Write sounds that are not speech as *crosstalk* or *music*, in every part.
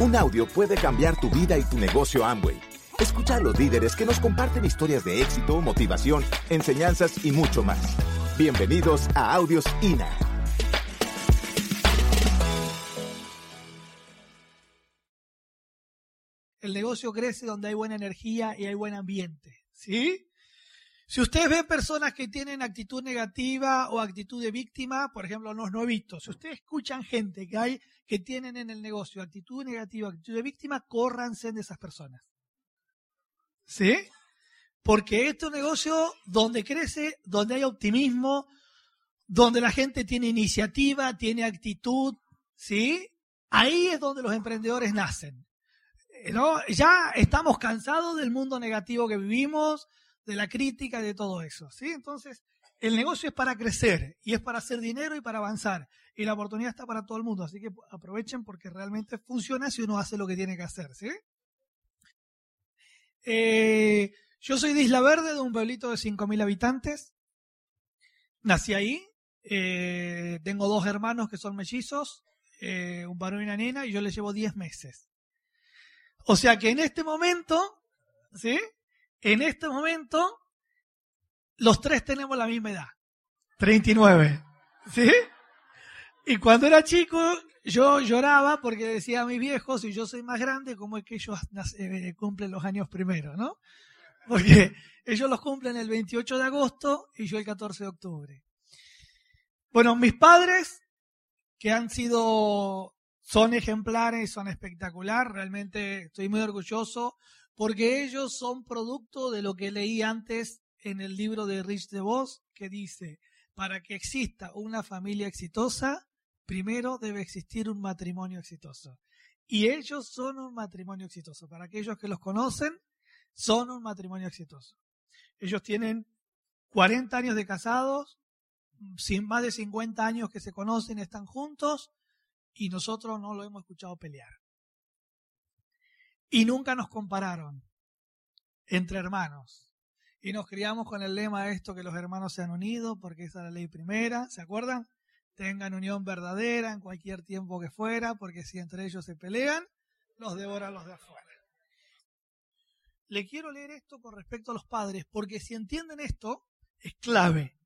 Un audio puede cambiar tu vida y tu negocio Amway. Escucha a los líderes que nos comparten historias de éxito, motivación, enseñanzas y mucho más. Bienvenidos a Audios INA. El negocio crece donde hay buena energía y hay buen ambiente. ¿Sí? Si ustedes ven personas que tienen actitud negativa o actitud de víctima, por ejemplo, los nuevitos, si ustedes escuchan gente que hay que tienen en el negocio actitud negativa, actitud de víctima, córranse de esas personas. ¿Sí? Porque este negocio donde crece, donde hay optimismo, donde la gente tiene iniciativa, tiene actitud, ¿sí? Ahí es donde los emprendedores nacen. ¿No? Ya estamos cansados del mundo negativo que vivimos, de la crítica de todo eso. ¿sí? Entonces, el negocio es para crecer y es para hacer dinero y para avanzar. Y la oportunidad está para todo el mundo. Así que aprovechen porque realmente funciona si uno hace lo que tiene que hacer. ¿sí? Eh, yo soy de Isla Verde, de un pueblito de 5.000 habitantes. Nací ahí. Eh, tengo dos hermanos que son mellizos, eh, un varón y una nena, y yo les llevo 10 meses. O sea que en este momento, ¿sí? En este momento, los tres tenemos la misma edad. 39. ¿Sí? Y cuando era chico, yo lloraba porque decía a mis viejos, si yo soy más grande, ¿cómo es que ellos eh, cumplen los años primero, no? Porque *laughs* ellos los cumplen el 28 de agosto y yo el 14 de octubre. Bueno, mis padres, que han sido, son ejemplares, son espectacular, realmente estoy muy orgulloso porque ellos son producto de lo que leí antes en el libro de Rich DeVos, que dice, para que exista una familia exitosa, primero debe existir un matrimonio exitoso. Y ellos son un matrimonio exitoso. Para aquellos que los conocen, son un matrimonio exitoso. Ellos tienen 40 años de casados, sin más de 50 años que se conocen, están juntos, y nosotros no lo hemos escuchado pelear. Y nunca nos compararon entre hermanos. Y nos criamos con el lema esto que los hermanos se han unido, porque esa es la ley primera, ¿se acuerdan? Tengan unión verdadera en cualquier tiempo que fuera, porque si entre ellos se pelean, los devoran los de afuera. Le quiero leer esto con respecto a los padres, porque si entienden esto, es clave.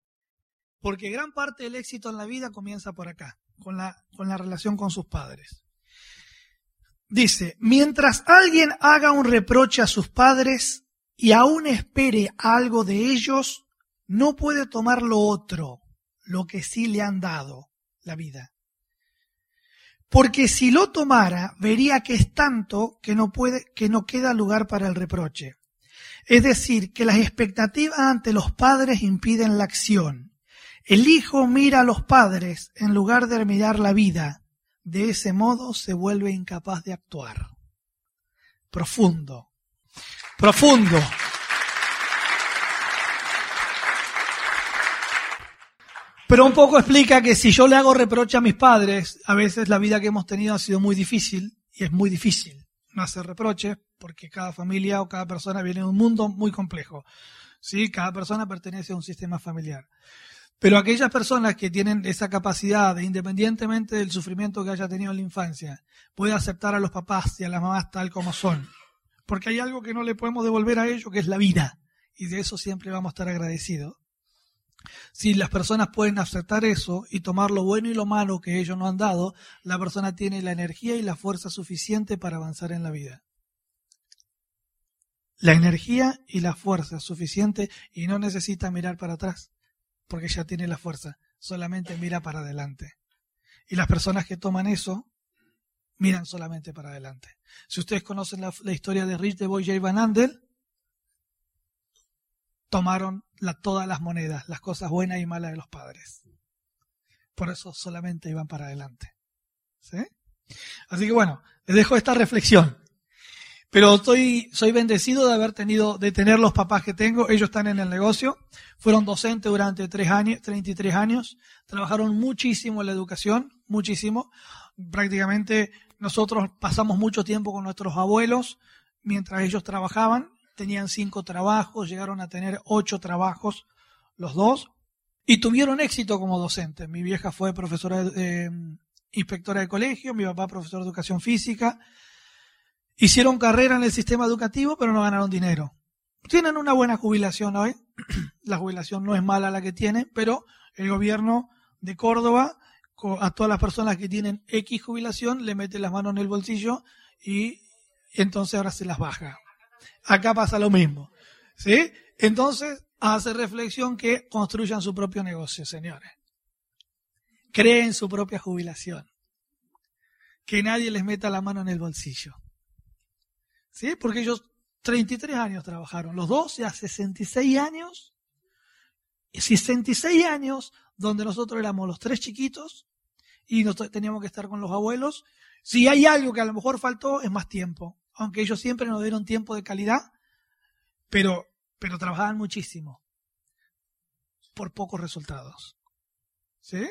Porque gran parte del éxito en la vida comienza por acá, con la, con la relación con sus padres. Dice, mientras alguien haga un reproche a sus padres y aún espere algo de ellos, no puede tomar lo otro, lo que sí le han dado, la vida. Porque si lo tomara, vería que es tanto que no puede, que no queda lugar para el reproche. Es decir, que las expectativas ante los padres impiden la acción. El hijo mira a los padres en lugar de mirar la vida de ese modo se vuelve incapaz de actuar. Profundo. Profundo. Pero un poco explica que si yo le hago reproche a mis padres, a veces la vida que hemos tenido ha sido muy difícil y es muy difícil no hacer reproche porque cada familia o cada persona viene de un mundo muy complejo. ¿sí? Cada persona pertenece a un sistema familiar. Pero aquellas personas que tienen esa capacidad de, independientemente del sufrimiento que haya tenido en la infancia, puede aceptar a los papás y a las mamás tal como son. Porque hay algo que no le podemos devolver a ellos, que es la vida. Y de eso siempre vamos a estar agradecidos. Si las personas pueden aceptar eso y tomar lo bueno y lo malo que ellos nos han dado, la persona tiene la energía y la fuerza suficiente para avanzar en la vida. La energía y la fuerza suficiente y no necesita mirar para atrás porque ya tiene la fuerza, solamente mira para adelante. Y las personas que toman eso, miran solamente para adelante. Si ustedes conocen la, historia de Rich de Boy J. Van Andel, tomaron todas las monedas, las cosas buenas y malas de los padres. Por eso solamente iban para adelante. ¿Sí? Así que bueno, les dejo esta reflexión. Pero estoy, soy bendecido de haber tenido, de tener los papás que tengo. Ellos están en el negocio. Fueron docentes durante tres años, 33 años. Trabajaron muchísimo en la educación, muchísimo. Prácticamente nosotros pasamos mucho tiempo con nuestros abuelos mientras ellos trabajaban. Tenían cinco trabajos, llegaron a tener ocho trabajos los dos y tuvieron éxito como docentes. Mi vieja fue profesora, eh, inspectora de colegio, mi papá profesor de educación física Hicieron carrera en el sistema educativo, pero no ganaron dinero. Tienen una buena jubilación hoy. *clears throat* la jubilación no es mala la que tienen, pero el gobierno de Córdoba a todas las personas que tienen X jubilación le mete las manos en el bolsillo y entonces ahora se las baja. Acá pasa lo mismo. ¿Sí? Entonces hace reflexión que construyan su propio negocio, señores. Creen su propia jubilación. Que nadie les meta la mano en el bolsillo. ¿Sí? Porque ellos 33 años trabajaron, los dos ya 66 años, 66 años donde nosotros éramos los tres chiquitos y teníamos que estar con los abuelos. Si hay algo que a lo mejor faltó, es más tiempo. Aunque ellos siempre nos dieron tiempo de calidad, pero, pero trabajaban muchísimo por pocos resultados. ¿Sí?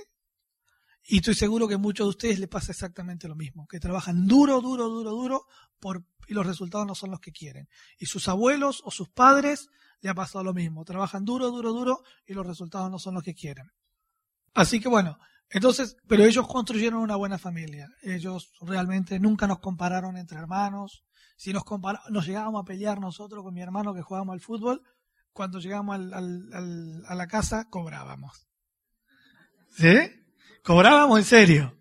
Y estoy seguro que a muchos de ustedes les pasa exactamente lo mismo, que trabajan duro, duro, duro, duro, por, y los resultados no son los que quieren. Y sus abuelos o sus padres le ha pasado lo mismo, trabajan duro, duro, duro, y los resultados no son los que quieren. Así que bueno, entonces, pero ellos construyeron una buena familia. Ellos realmente nunca nos compararon entre hermanos. Si nos nos llegábamos a pelear nosotros con mi hermano que jugábamos al fútbol, cuando llegamos a la casa cobrábamos. ¿Sí? Cobrábamos en serio.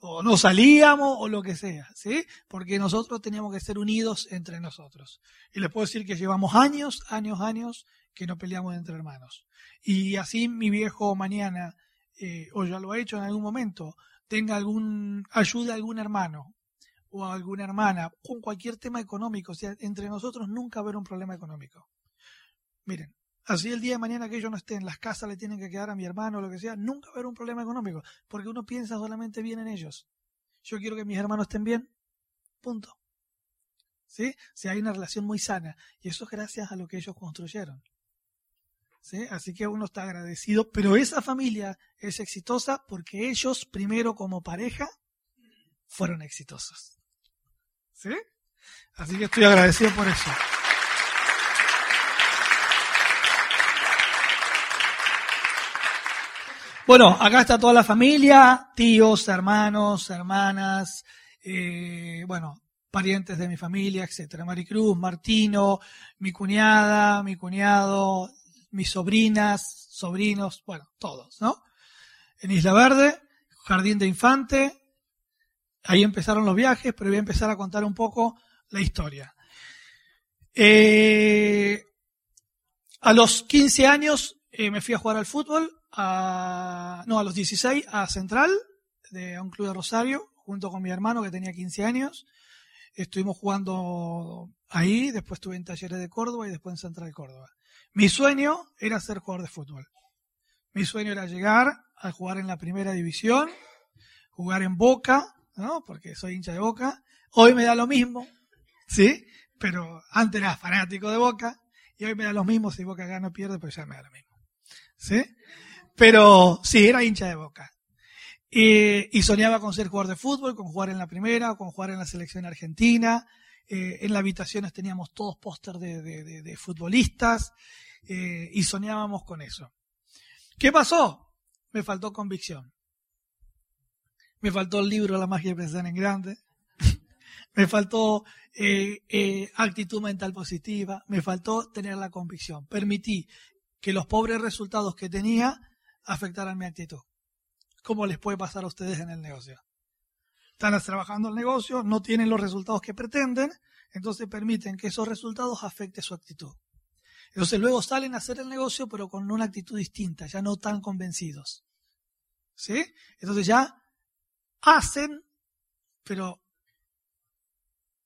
O no salíamos o lo que sea, ¿sí? Porque nosotros teníamos que ser unidos entre nosotros. Y les puedo decir que llevamos años, años, años que no peleamos entre hermanos. Y así mi viejo mañana, eh, o ya lo ha hecho en algún momento, tenga algún, ayuda a algún hermano o a alguna hermana con cualquier tema económico. O sea, entre nosotros nunca haber un problema económico. Miren, Así el día de mañana que ellos no estén, las casas le tienen que quedar a mi hermano lo que sea, nunca va a haber un problema económico, porque uno piensa solamente bien en ellos. Yo quiero que mis hermanos estén bien, punto. ¿Sí? Si hay una relación muy sana, y eso es gracias a lo que ellos construyeron. ¿Sí? Así que uno está agradecido, pero esa familia es exitosa porque ellos primero como pareja fueron exitosos. ¿Sí? Así que estoy agradecido por eso. Bueno, acá está toda la familia, tíos, hermanos, hermanas, eh, bueno, parientes de mi familia, etcétera. Maricruz, Martino, mi cuñada, mi cuñado, mis sobrinas, sobrinos, bueno, todos, ¿no? En Isla Verde, Jardín de Infante, ahí empezaron los viajes, pero voy a empezar a contar un poco la historia. Eh, a los 15 años eh, me fui a jugar al fútbol a, no, a los 16 a Central, de un club de Rosario, junto con mi hermano que tenía 15 años. Estuvimos jugando ahí, después estuve en Talleres de Córdoba y después en Central de Córdoba. Mi sueño era ser jugador de fútbol. Mi sueño era llegar a jugar en la primera división, jugar en Boca, ¿no? Porque soy hincha de Boca. Hoy me da lo mismo, ¿sí? Pero antes era fanático de Boca y hoy me da lo mismo si Boca gana o pierde, pues ya me da lo mismo. Pero sí, era hincha de boca. y soñaba con ser jugador de fútbol, con jugar en la primera, con jugar en la selección argentina. Eh, en las habitaciones teníamos todos póster de, futbolistas eh, y soñábamos con eso. ¿Qué pasó? Me faltó convicción. Me faltó el libro La magia de pensar en grande. *laughs* me faltó eh, actitud mental positiva. Me faltó tener la convicción. Permití que los pobres resultados que tenía afectar a mi actitud. ¿Cómo les puede pasar a ustedes en el negocio? Están trabajando el negocio, no tienen los resultados que pretenden, entonces permiten que esos resultados afecten su actitud. Entonces luego salen a hacer el negocio, pero con una actitud distinta, ya no tan convencidos. ¿Sí? Entonces ya hacen, pero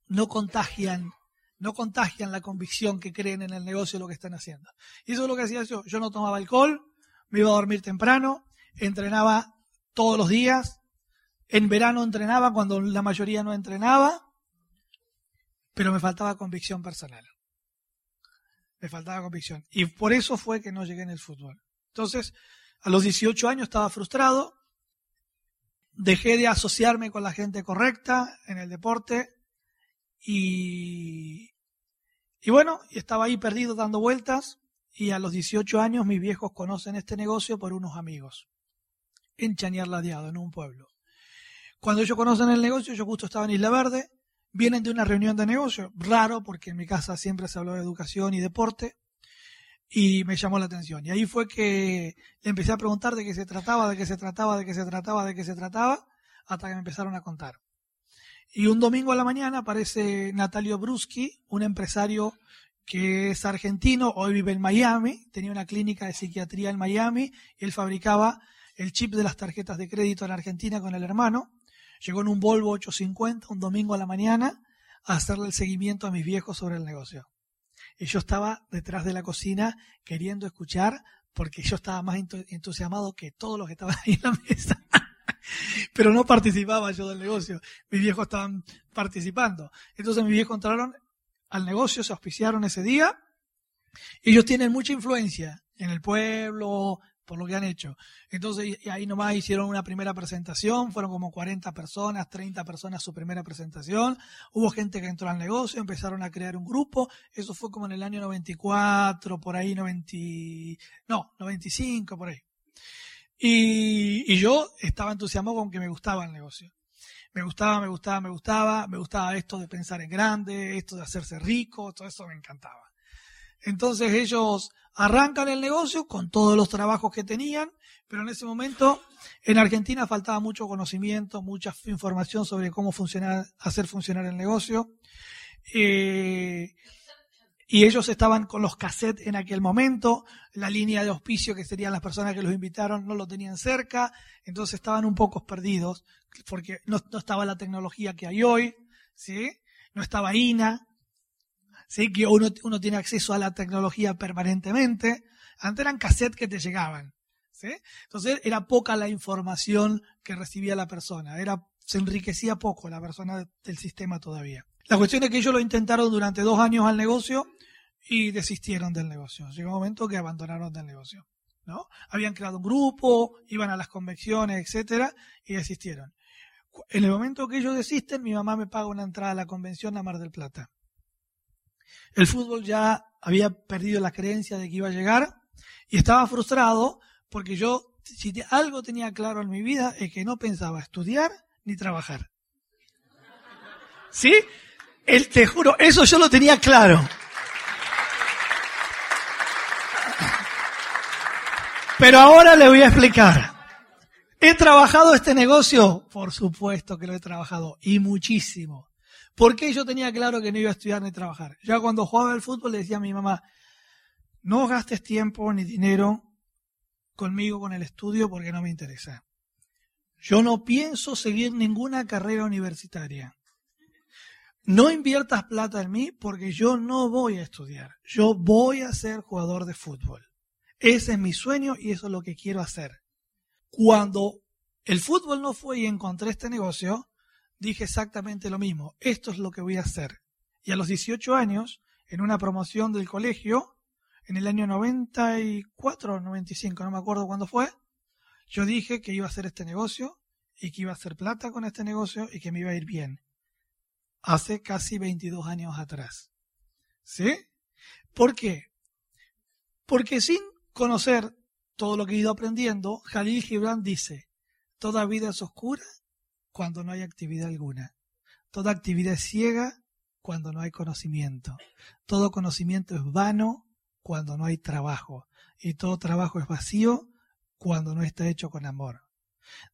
no contagian, no contagian la convicción que creen en el negocio lo que están haciendo. Y eso es lo que hacía yo. Yo no tomaba alcohol, me iba a dormir temprano, entrenaba todos los días, en verano entrenaba cuando la mayoría no entrenaba, pero me faltaba convicción personal. Me faltaba convicción. Y por eso fue que no llegué en el fútbol. Entonces, a los 18 años estaba frustrado, dejé de asociarme con la gente correcta en el deporte y, y bueno, estaba ahí perdido dando vueltas y a los 18 años mis viejos conocen este negocio por unos amigos, en Chañar Ladeado, en un pueblo. Cuando ellos conocen el negocio, yo justo estaba en Isla Verde, vienen de una reunión de negocio, raro porque en mi casa siempre se habló de educación y deporte, y me llamó la atención. Y ahí fue que le empecé a preguntar de qué se trataba, de qué se trataba, de qué se trataba, de qué se trataba, hasta que me empezaron a contar. Y un domingo a la mañana aparece Natalio Bruschi, un empresario que es argentino, hoy vive en Miami, tenía una clínica de psiquiatría en Miami, y él fabricaba el chip de las tarjetas de crédito en Argentina con el hermano. Llegó en un Volvo 850 un domingo a la mañana a hacerle el seguimiento a mis viejos sobre el negocio. Y yo estaba detrás de la cocina queriendo escuchar porque yo estaba más entusiasmado que todos los que estaban ahí en la mesa. *laughs* Pero no participaba yo del negocio. Mis viejos estaban participando. Entonces mis viejos entraron al negocio, se auspiciaron ese día. Ellos tienen mucha influencia en el pueblo, por lo que han hecho. Entonces ahí nomás hicieron una primera presentación, fueron como 40 personas, 30 personas su primera presentación, hubo gente que entró al negocio, empezaron a crear un grupo, eso fue como en el año 94, por ahí 90, no, 95, por ahí. Y, y yo estaba entusiasmado con que me gustaba el negocio. Me gustaba, me gustaba, me gustaba, me gustaba esto de pensar en grande, esto de hacerse rico, todo eso me encantaba. Entonces ellos arrancan el negocio con todos los trabajos que tenían, pero en ese momento en Argentina faltaba mucho conocimiento, mucha información sobre cómo funcionar, hacer funcionar el negocio. Eh, y ellos estaban con los cassettes en aquel momento, la línea de auspicio que serían las personas que los invitaron no lo tenían cerca, entonces estaban un poco perdidos, porque no, estaba la tecnología que hay hoy, ¿sí? no estaba INA, ¿sí? que uno, uno tiene acceso a la tecnología permanentemente. Antes eran cassettes que te llegaban. ¿sí? Entonces era poca la información que recibía la persona. Era, se enriquecía poco la persona del sistema todavía. La cuestión es que ellos lo intentaron durante dos años al negocio y desistieron del negocio. Llegó un momento que abandonaron del negocio. ¿no? Habían creado un grupo, iban a las convenciones, etcétera, y desistieron. En el momento que ellos desisten, mi mamá me paga una entrada a la convención a Mar del Plata. El fútbol ya había perdido la creencia de que iba a llegar y estaba frustrado porque yo, si algo tenía claro en mi vida, es que no pensaba estudiar ni trabajar. ¿Sí? El, te juro, eso yo lo tenía claro. Pero ahora le voy a explicar. ¿He trabajado este negocio? Por supuesto que lo he trabajado y muchísimo. ¿Por qué yo tenía claro que no iba a estudiar ni trabajar? Ya cuando jugaba al fútbol le decía a mi mamá, no gastes tiempo ni dinero conmigo con el estudio porque no me interesa. Yo no pienso seguir ninguna carrera universitaria. No inviertas plata en mí porque yo no voy a estudiar. Yo voy a ser jugador de fútbol. Ese es mi sueño y eso es lo que quiero hacer. Cuando el fútbol no fue y encontré este negocio, dije exactamente lo mismo. Esto es lo que voy a hacer. Y a los 18 años, en una promoción del colegio, en el año 94 o 95, no me acuerdo cuándo fue, yo dije que iba a hacer este negocio y que iba a hacer plata con este negocio y que me iba a ir bien. Hace casi 22 años atrás. ¿Sí? ¿Por qué? Porque sin conocer todo lo que he ido aprendiendo, Jalil Gibran dice, toda vida es oscura cuando no hay actividad alguna. Toda actividad es ciega cuando no hay conocimiento. Todo conocimiento es vano cuando no hay trabajo. Y todo trabajo es vacío cuando no está hecho con amor.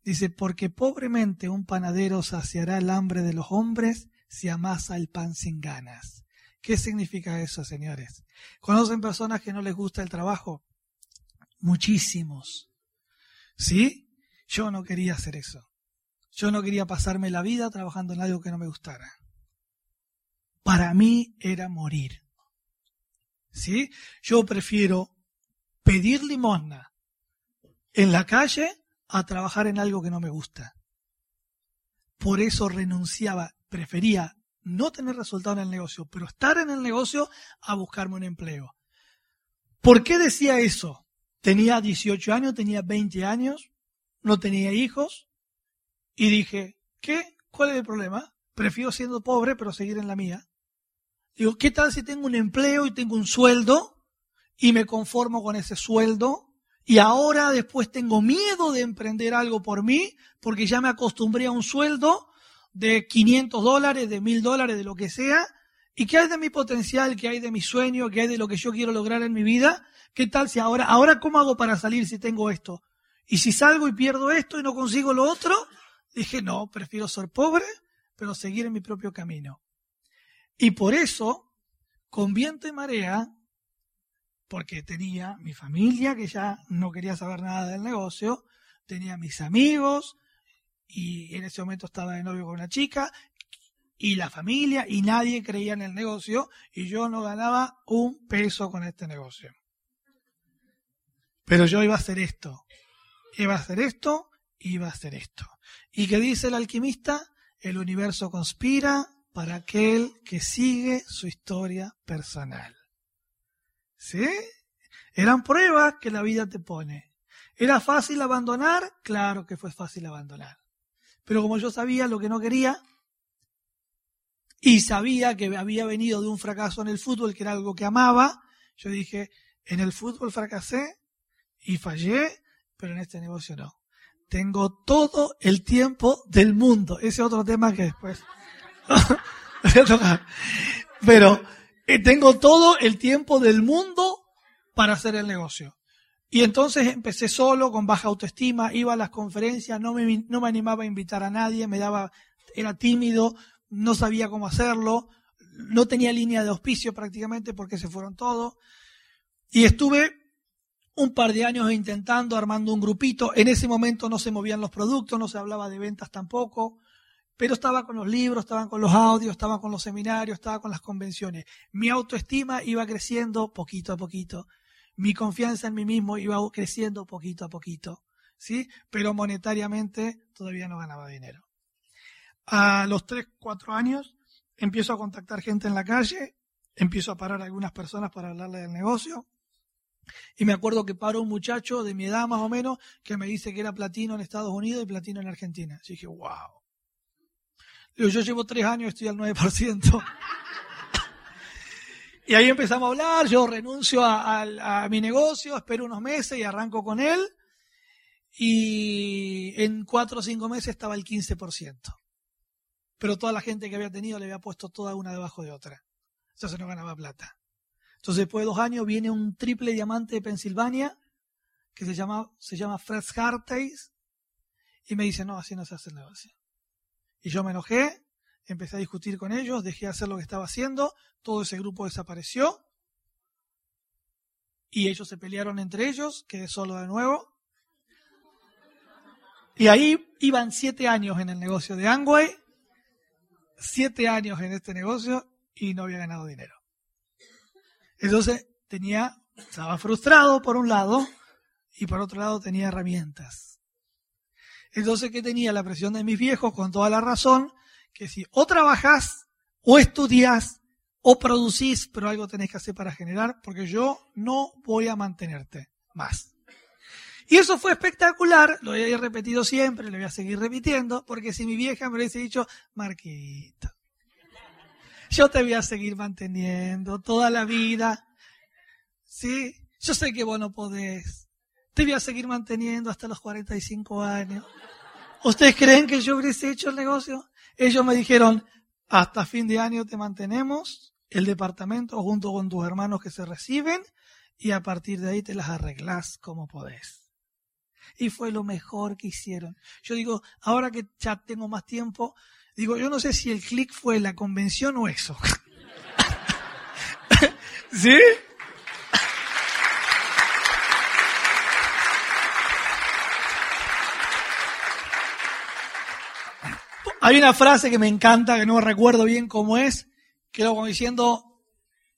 Dice, porque pobremente un panadero saciará el hambre de los hombres si amasa el pan sin ganas. ¿Qué significa eso, señores? ¿Conocen personas que no les gusta el trabajo? Muchísimos. ¿Sí? Yo no quería hacer eso. Yo no quería pasarme la vida trabajando en algo que no me gustara. Para mí era morir. ¿Sí? Yo prefiero pedir limosna en la calle a trabajar en algo que no me gusta. Por eso renunciaba, prefería no tener resultado en el negocio, pero estar en el negocio a buscarme un empleo. ¿Por qué decía eso? Tenía 18 años, tenía 20 años, no tenía hijos, y dije, ¿qué? ¿Cuál es el problema? Prefiero siendo pobre, pero seguir en la mía. Digo, ¿qué tal si tengo un empleo y tengo un sueldo y me conformo con ese sueldo? Y ahora después tengo miedo de emprender algo por mí porque ya me acostumbré a un sueldo de 500 dólares, de 1000 dólares, de lo que sea, y qué hay de mi potencial, qué hay de mi sueño, qué hay de lo que yo quiero lograr en mi vida, qué tal si ahora, ahora cómo hago para salir si tengo esto, y si salgo y pierdo esto y no consigo lo otro, dije no, prefiero ser pobre, pero seguir en mi propio camino. Y por eso, con viento y marea, porque tenía mi familia que ya no quería saber nada del negocio, tenía mis amigos y en ese momento estaba de novio con una chica y la familia y nadie creía en el negocio y yo no ganaba un peso con este negocio. Pero yo iba a hacer esto, iba a hacer esto, iba a hacer esto. ¿Y qué dice el alquimista? El universo conspira para aquel que sigue su historia personal. ¿Sí? Eran pruebas que la vida te pone. ¿Era fácil abandonar? Claro que fue fácil abandonar. Pero como yo sabía lo que no quería y sabía que había venido de un fracaso en el fútbol, que era algo que amaba, yo dije, en el fútbol fracasé y fallé, pero en este negocio no. Tengo todo el tiempo del mundo. Ese otro tema que después. *laughs* Pero tengo todo el tiempo del mundo para hacer el negocio. Y entonces empecé solo, con baja autoestima, iba a las conferencias, no me, no me animaba a invitar a nadie, me daba, era tímido, no sabía cómo hacerlo, no tenía línea de auspicio prácticamente porque se fueron todos. Y estuve un par de años intentando, armando un grupito. En ese momento no se movían los productos, no se hablaba de ventas tampoco, pero estaba con los libros, estaba con los audios, estaba con los seminarios, estaba con las convenciones. Mi autoestima iba creciendo poquito a poquito mi confianza en mí mismo iba creciendo poquito a poquito, ¿sí? Pero monetariamente todavía no ganaba dinero. A los 3, 4 años empiezo a contactar gente en la calle, empiezo a parar a algunas personas para hablarle del negocio. Y me acuerdo que paró un muchacho de mi edad más o menos que me dice que era platino en Estados Unidos y platino en Argentina. Y dije, wow. Yo llevo tres años, estoy al 9%. Y ahí empezamos a hablar, yo renuncio a, mi negocio, espero unos meses y arranco con él. Y en cuatro o cinco meses estaba el 15%. Pero toda la gente que había tenido le había puesto toda una debajo de otra. Entonces no ganaba plata. Entonces después de dos años viene un triple diamante de Pensilvania que se llama, se llama Fred Harteis y me dice, no, así no se hace el negocio. Y yo me enojé empecé a discutir con ellos, dejé de hacer lo que estaba haciendo, todo ese grupo desapareció y ellos se pelearon entre ellos, quedé solo de nuevo. Y ahí iban siete años en el negocio de Angway, siete años en este negocio y no había ganado dinero. Entonces tenía, estaba frustrado por un lado y por otro lado tenía herramientas. Entonces, ¿qué tenía? La presión de mis viejos, con toda la razón, que si o trabajas, o estudias, o producís, pero algo tenés que hacer para generar, porque yo no voy a mantenerte más. Y eso fue espectacular, lo he repetido siempre, lo voy a seguir repitiendo, porque si mi vieja me hubiese dicho, Marquito, yo te voy a seguir manteniendo toda la vida, ¿sí? Yo sé que vos no podés, te voy a seguir manteniendo hasta los 45 años. ¿Ustedes creen que yo hubiese hecho el negocio? Ellos me dijeron, hasta fin de año te mantenemos, el departamento junto con tus hermanos que se reciben, y a partir de ahí te las arreglás como podés. Y fue lo mejor que hicieron. Yo digo, ahora que ya tengo más tiempo, digo, yo no sé si el clic fue la convención o eso. *laughs* ¿Sí? Hay una frase que me encanta, que no recuerdo bien cómo es, que lo como diciendo,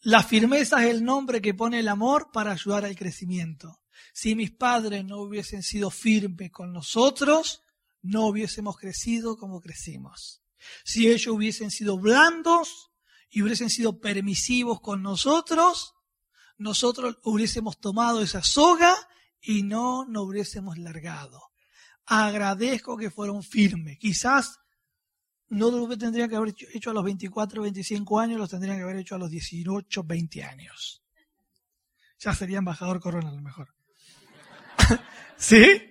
la firmeza es el nombre que pone el amor para ayudar al crecimiento. Si mis padres no hubiesen sido firmes con nosotros, no hubiésemos crecido como crecimos. Si ellos hubiesen sido blandos y hubiesen sido permisivos con nosotros, nosotros hubiésemos tomado esa soga y no nos hubiésemos largado. Agradezco que fueron firmes. Quizás no lo tendrían que haber hecho a los 24, 25 años, los tendrían que haber hecho a los 18, 20 años. Ya sería embajador corona a lo mejor. *laughs* ¿Sí?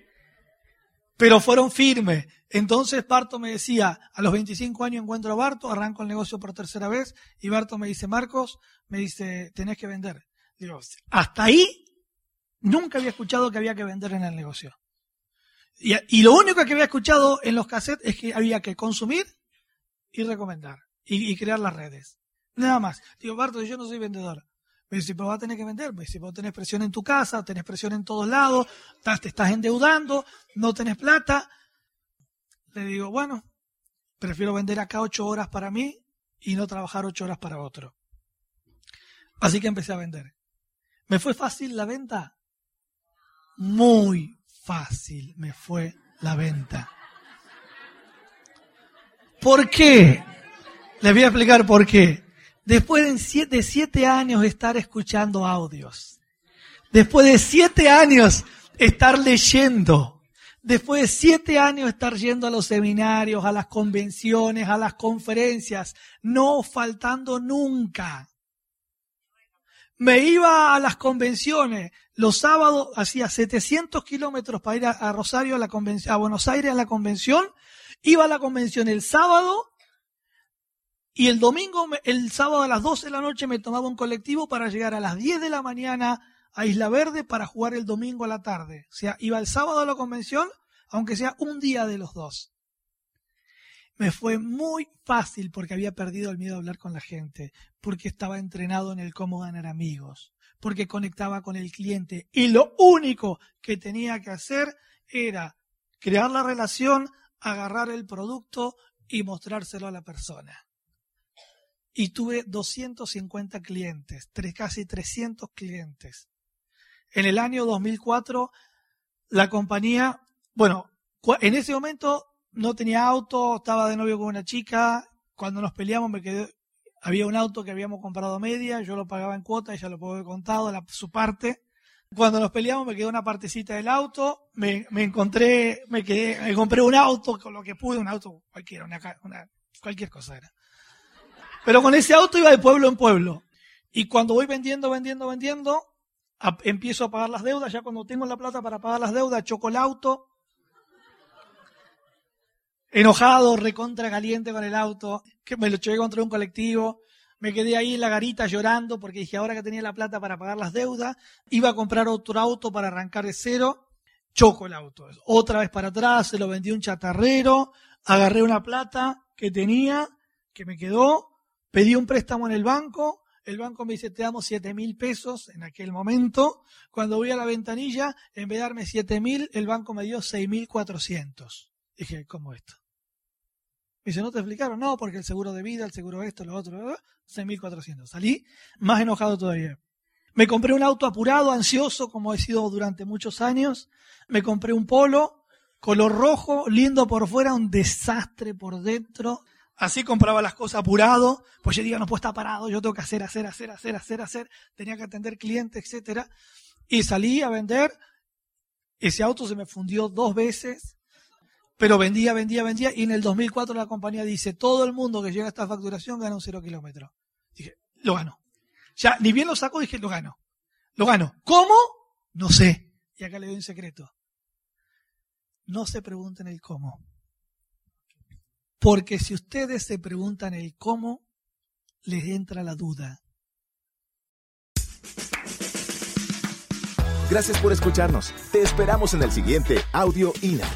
pero fueron firmes. Entonces Barto me decía, a los 25 años encuentro a Barto, arranco el negocio por tercera vez, y Barto me dice, Marcos, me dice, tenés que vender. Digo, hasta ahí nunca había escuchado que había que vender en el negocio. Y, lo único que había escuchado en los cassettes es que había que consumir y recomendar y, crear las redes. Nada más. Digo, Barto, yo no soy vendedor. Me dice, pero vas a tener que vender. Me dice, vos tenés presión en tu casa, tenés presión en todos lados, te estás endeudando, no tenés plata. Le digo, bueno, prefiero vender acá ocho horas para mí y no trabajar ocho horas para otro. Así que empecé a vender. ¿Me fue fácil la venta? Muy fácil me fue la venta. ¿Por qué? Les voy a explicar por qué. Después de siete, años de estar escuchando audios, después de siete años estar leyendo, después de siete años estar yendo a los seminarios, a las convenciones, a las conferencias, no faltando nunca. Me iba a las convenciones, los sábados hacía 700 kilómetros para ir a, Rosario, a, la a Buenos Aires a la convención, iba a la convención el sábado y el domingo, el sábado a las 12 de la noche me tomaba un colectivo para llegar a las 10 de la mañana a Isla Verde para jugar el domingo a la tarde. O sea, iba el sábado a la convención, aunque sea un día de los dos. Me fue muy fácil porque había perdido el miedo a hablar con la gente, porque estaba entrenado en el cómo ganar amigos, porque conectaba con el cliente y lo único que tenía que hacer era crear la relación, agarrar el producto y mostrárselo a la persona y tuve 250 clientes, tres, casi 300 clientes. En el año 2004, la compañía, bueno, en ese momento no tenía auto, estaba de novio con una chica, cuando nos peleamos me quedé, había un auto que habíamos comprado media, yo lo pagaba en cuota, ella lo pagó contado, la, su parte. Cuando nos peleamos me quedó una partecita del auto, me, encontré, me quedé, me compré un auto con lo que pude, un auto cualquiera, una, una cualquier cosa era. Pero con ese auto iba de pueblo en pueblo. Y cuando voy vendiendo, vendiendo, vendiendo, empiezo a pagar las deudas. Ya cuando tengo la plata para pagar las deudas, choco el auto. Enojado, recontra caliente con el auto, que me lo choqué contra un colectivo. Me quedé ahí en la garita llorando porque dije, ahora que tenía la plata para pagar las deudas, iba a comprar otro auto para arrancar de cero. Choco el auto. Otra vez para atrás, se lo vendí a un chatarrero, agarré una plata que tenía, que me quedó, Pedí un préstamo en el banco, el banco me dice, te damos siete mil pesos en aquel momento. Cuando voy a la ventanilla, en vez de darme siete mil, el banco me dio seis mil cuatrocientos. Dije, ¿cómo esto? Dice, ¿no te explicaron? No, porque el seguro de vida, el seguro esto, lo otro, seis mil cuatrocientos. Salí más enojado todavía. Me compré un auto apurado, ansioso, como he sido durante muchos años. Me compré un polo, color rojo, lindo por fuera, un desastre por dentro. Así compraba las cosas apurado, pues yo digo, no puedo estar parado, yo tengo que hacer, hacer, hacer, hacer, hacer, hacer, tenía que atender clientes, etcétera. Y salí a vender, ese auto se me fundió dos veces, pero vendía, vendía, vendía, y en el 2004 la compañía dice, todo el mundo que llega a esta facturación gana un cero kilómetro. Dije, lo gano. Ya, ni bien lo saco, dije, lo gano. Lo gano. ¿Cómo? No sé. Y acá le doy un secreto. No se pregunten el cómo. Porque si ustedes se preguntan el cómo, les entra la duda. Gracias por escucharnos. Te esperamos en el siguiente Audio INA.